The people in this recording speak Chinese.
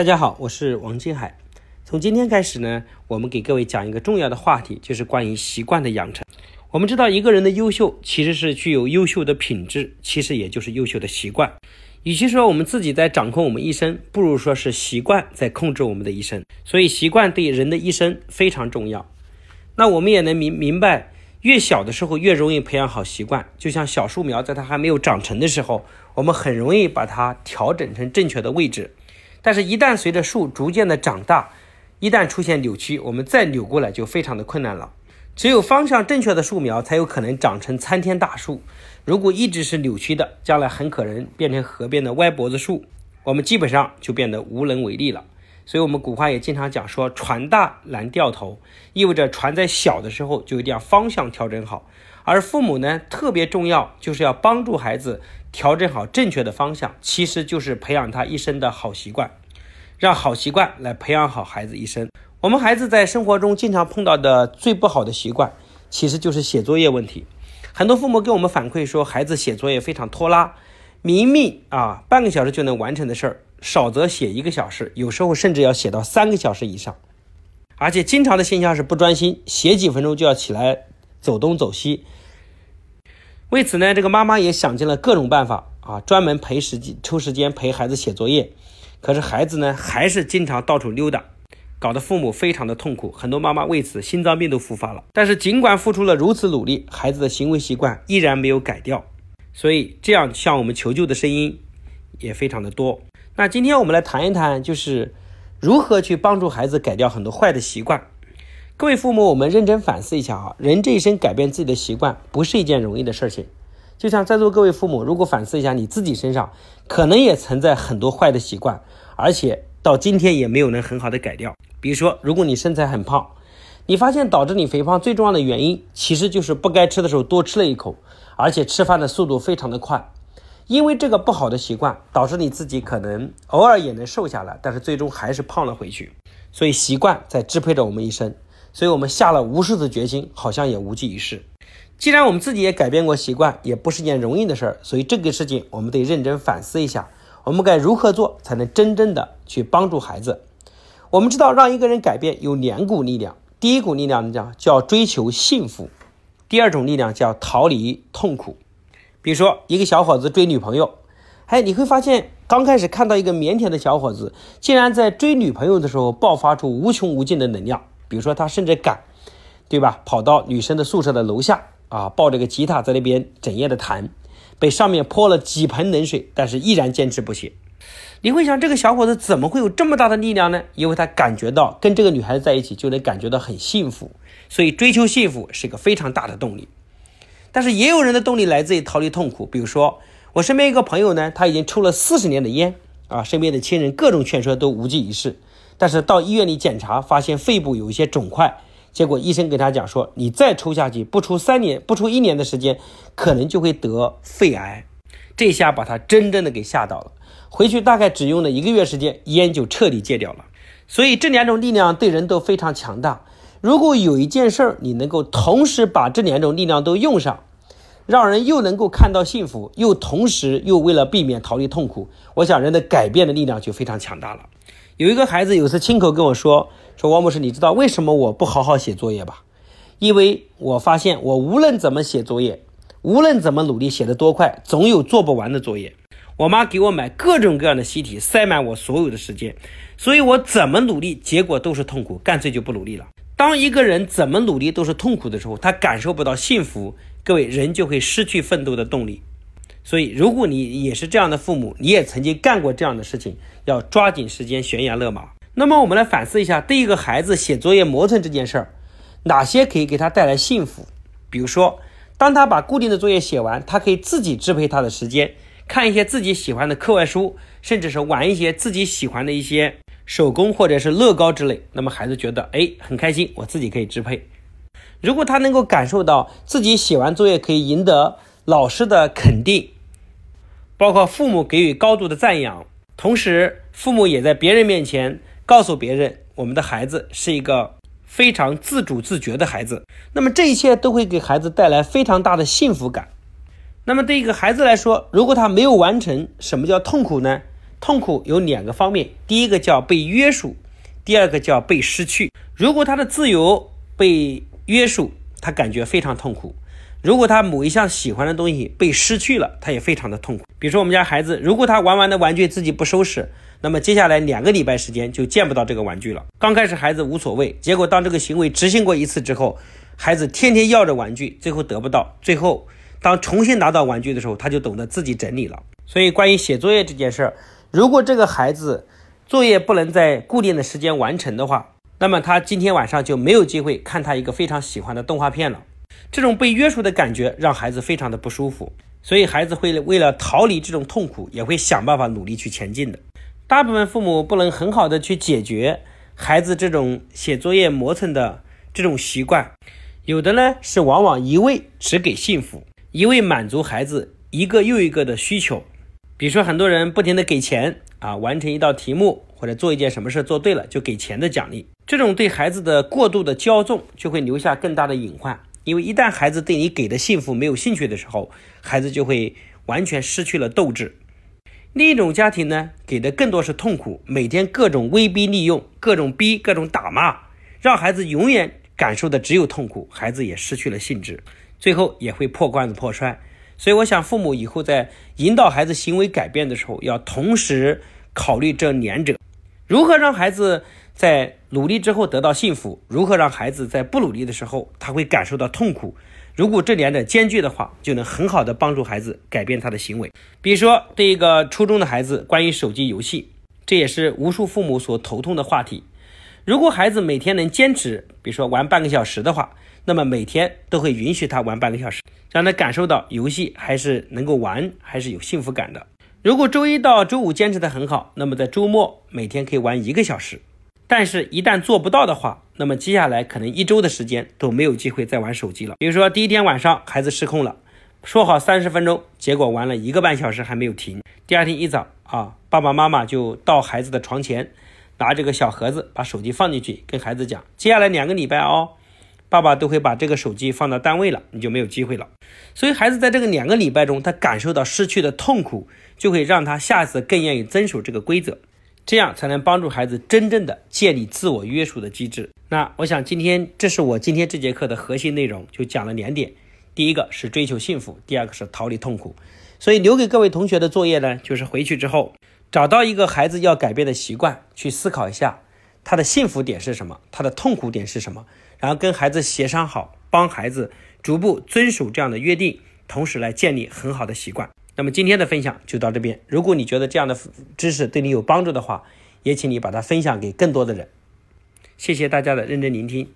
大家好，我是王金海。从今天开始呢，我们给各位讲一个重要的话题，就是关于习惯的养成。我们知道，一个人的优秀其实是具有优秀的品质，其实也就是优秀的习惯。与其说我们自己在掌控我们一生，不如说是习惯在控制我们的一生。所以，习惯对人的一生非常重要。那我们也能明明白，越小的时候越容易培养好习惯。就像小树苗，在它还没有长成的时候，我们很容易把它调整成正确的位置。但是，一旦随着树逐渐的长大，一旦出现扭曲，我们再扭过来就非常的困难了。只有方向正确的树苗，才有可能长成参天大树。如果一直是扭曲的，将来很可能变成河边的歪脖子树，我们基本上就变得无能为力了。所以，我们古话也经常讲说：“船大难掉头”，意味着船在小的时候就一定要方向调整好。而父母呢，特别重要，就是要帮助孩子调整好正确的方向，其实就是培养他一生的好习惯，让好习惯来培养好孩子一生。我们孩子在生活中经常碰到的最不好的习惯，其实就是写作业问题。很多父母给我们反馈说，孩子写作业非常拖拉，明明啊半个小时就能完成的事儿，少则写一个小时，有时候甚至要写到三个小时以上。而且经常的现象是不专心，写几分钟就要起来走东走西。为此呢，这个妈妈也想尽了各种办法啊，专门陪时间抽时间陪孩子写作业，可是孩子呢还是经常到处溜达，搞得父母非常的痛苦。很多妈妈为此心脏病都复发了。但是尽管付出了如此努力，孩子的行为习惯依然没有改掉，所以这样向我们求救的声音也非常的多。那今天我们来谈一谈，就是如何去帮助孩子改掉很多坏的习惯。各位父母，我们认真反思一下啊，人这一生改变自己的习惯不是一件容易的事情。就像在座各位父母，如果反思一下你自己身上，可能也存在很多坏的习惯，而且到今天也没有能很好的改掉。比如说，如果你身材很胖，你发现导致你肥胖最重要的原因，其实就是不该吃的时候多吃了一口，而且吃饭的速度非常的快。因为这个不好的习惯，导致你自己可能偶尔也能瘦下来，但是最终还是胖了回去。所以习惯在支配着我们一生。所以我们下了无数次决心，好像也无济于事。既然我们自己也改变过习惯，也不是件容易的事儿，所以这个事情我们得认真反思一下，我们该如何做才能真正的去帮助孩子？我们知道，让一个人改变有两股力量，第一股力量叫叫追求幸福，第二种力量叫逃离痛苦。比如说，一个小伙子追女朋友，哎，你会发现，刚开始看到一个腼腆的小伙子，竟然在追女朋友的时候爆发出无穷无尽的能量。比如说，他甚至敢，对吧？跑到女生的宿舍的楼下啊，抱着个吉他在那边整夜的弹，被上面泼了几盆冷水，但是依然坚持不懈。你会想，这个小伙子怎么会有这么大的力量呢？因为他感觉到跟这个女孩子在一起就能感觉到很幸福，所以追求幸福是一个非常大的动力。但是也有人的动力来自于逃离痛苦。比如说，我身边一个朋友呢，他已经抽了四十年的烟啊，身边的亲人各种劝说都无济于事。但是到医院里检查，发现肺部有一些肿块，结果医生给他讲说，你再抽下去，不出三年，不出一年的时间，可能就会得肺癌。这下把他真正的给吓到了，回去大概只用了一个月时间，烟就彻底戒掉了。所以这两种力量对人都非常强大。如果有一件事儿你能够同时把这两种力量都用上，让人又能够看到幸福，又同时又为了避免逃离痛苦，我想人的改变的力量就非常强大了。有一个孩子有次亲口跟我说：“说王博士，你知道为什么我不好好写作业吧？因为我发现我无论怎么写作业，无论怎么努力写得多快，总有做不完的作业。我妈给我买各种各样的习题，塞满我所有的时间，所以我怎么努力，结果都是痛苦，干脆就不努力了。当一个人怎么努力都是痛苦的时候，他感受不到幸福，各位人就会失去奋斗的动力。”所以，如果你也是这样的父母，你也曾经干过这样的事情，要抓紧时间悬崖勒马。那么，我们来反思一下，对一个孩子写作业磨蹭这件事儿，哪些可以给他带来幸福？比如说，当他把固定的作业写完，他可以自己支配他的时间，看一些自己喜欢的课外书，甚至是玩一些自己喜欢的一些手工或者是乐高之类。那么，孩子觉得哎很开心，我自己可以支配。如果他能够感受到自己写完作业可以赢得。老师的肯定，包括父母给予高度的赞扬，同时父母也在别人面前告诉别人，我们的孩子是一个非常自主自觉的孩子。那么这一切都会给孩子带来非常大的幸福感。那么对一个孩子来说，如果他没有完成，什么叫痛苦呢？痛苦有两个方面，第一个叫被约束，第二个叫被失去。如果他的自由被约束，他感觉非常痛苦；如果他某一项喜欢的东西被失去了，他也非常的痛苦。比如说我们家孩子，如果他玩完的玩具自己不收拾，那么接下来两个礼拜时间就见不到这个玩具了。刚开始孩子无所谓，结果当这个行为执行过一次之后，孩子天天要着玩具，最后得不到，最后当重新拿到玩具的时候，他就懂得自己整理了。所以关于写作业这件事儿，如果这个孩子作业不能在固定的时间完成的话，那么他今天晚上就没有机会看他一个非常喜欢的动画片了。这种被约束的感觉让孩子非常的不舒服，所以孩子会为了逃离这种痛苦，也会想办法努力去前进的。大部分父母不能很好的去解决孩子这种写作业磨蹭的这种习惯，有的呢是往往一味只给幸福，一味满足孩子一个又一个的需求。比如说，很多人不停的给钱啊，完成一道题目或者做一件什么事做对了就给钱的奖励，这种对孩子的过度的骄纵就会留下更大的隐患。因为一旦孩子对你给的幸福没有兴趣的时候，孩子就会完全失去了斗志。另一种家庭呢，给的更多是痛苦，每天各种威逼利诱，各种逼，各种打骂，让孩子永远感受的只有痛苦，孩子也失去了兴致，最后也会破罐子破摔。所以，我想父母以后在引导孩子行为改变的时候，要同时考虑这两者：如何让孩子在努力之后得到幸福，如何让孩子在不努力的时候他会感受到痛苦。如果这两者兼具的话，就能很好的帮助孩子改变他的行为。比如说，对一个初中的孩子，关于手机游戏，这也是无数父母所头痛的话题。如果孩子每天能坚持，比如说玩半个小时的话，那么每天都会允许他玩半个小时，让他感受到游戏还是能够玩，还是有幸福感的。如果周一到周五坚持的很好，那么在周末每天可以玩一个小时。但是，一旦做不到的话，那么接下来可能一周的时间都没有机会再玩手机了。比如说，第一天晚上孩子失控了，说好三十分钟，结果玩了一个半小时还没有停。第二天一早啊，爸爸妈妈就到孩子的床前，拿这个小盒子，把手机放进去，跟孩子讲，接下来两个礼拜哦，爸爸都会把这个手机放到单位了，你就没有机会了。所以，孩子在这个两个礼拜中，他感受到失去的痛苦，就会让他下次更愿意遵守这个规则。这样才能帮助孩子真正的建立自我约束的机制。那我想今天这是我今天这节课的核心内容，就讲了两点。第一个是追求幸福，第二个是逃离痛苦。所以留给各位同学的作业呢，就是回去之后找到一个孩子要改变的习惯，去思考一下他的幸福点是什么，他的痛苦点是什么，然后跟孩子协商好，帮孩子逐步遵守这样的约定，同时来建立很好的习惯。那么今天的分享就到这边。如果你觉得这样的知识对你有帮助的话，也请你把它分享给更多的人。谢谢大家的认真聆听。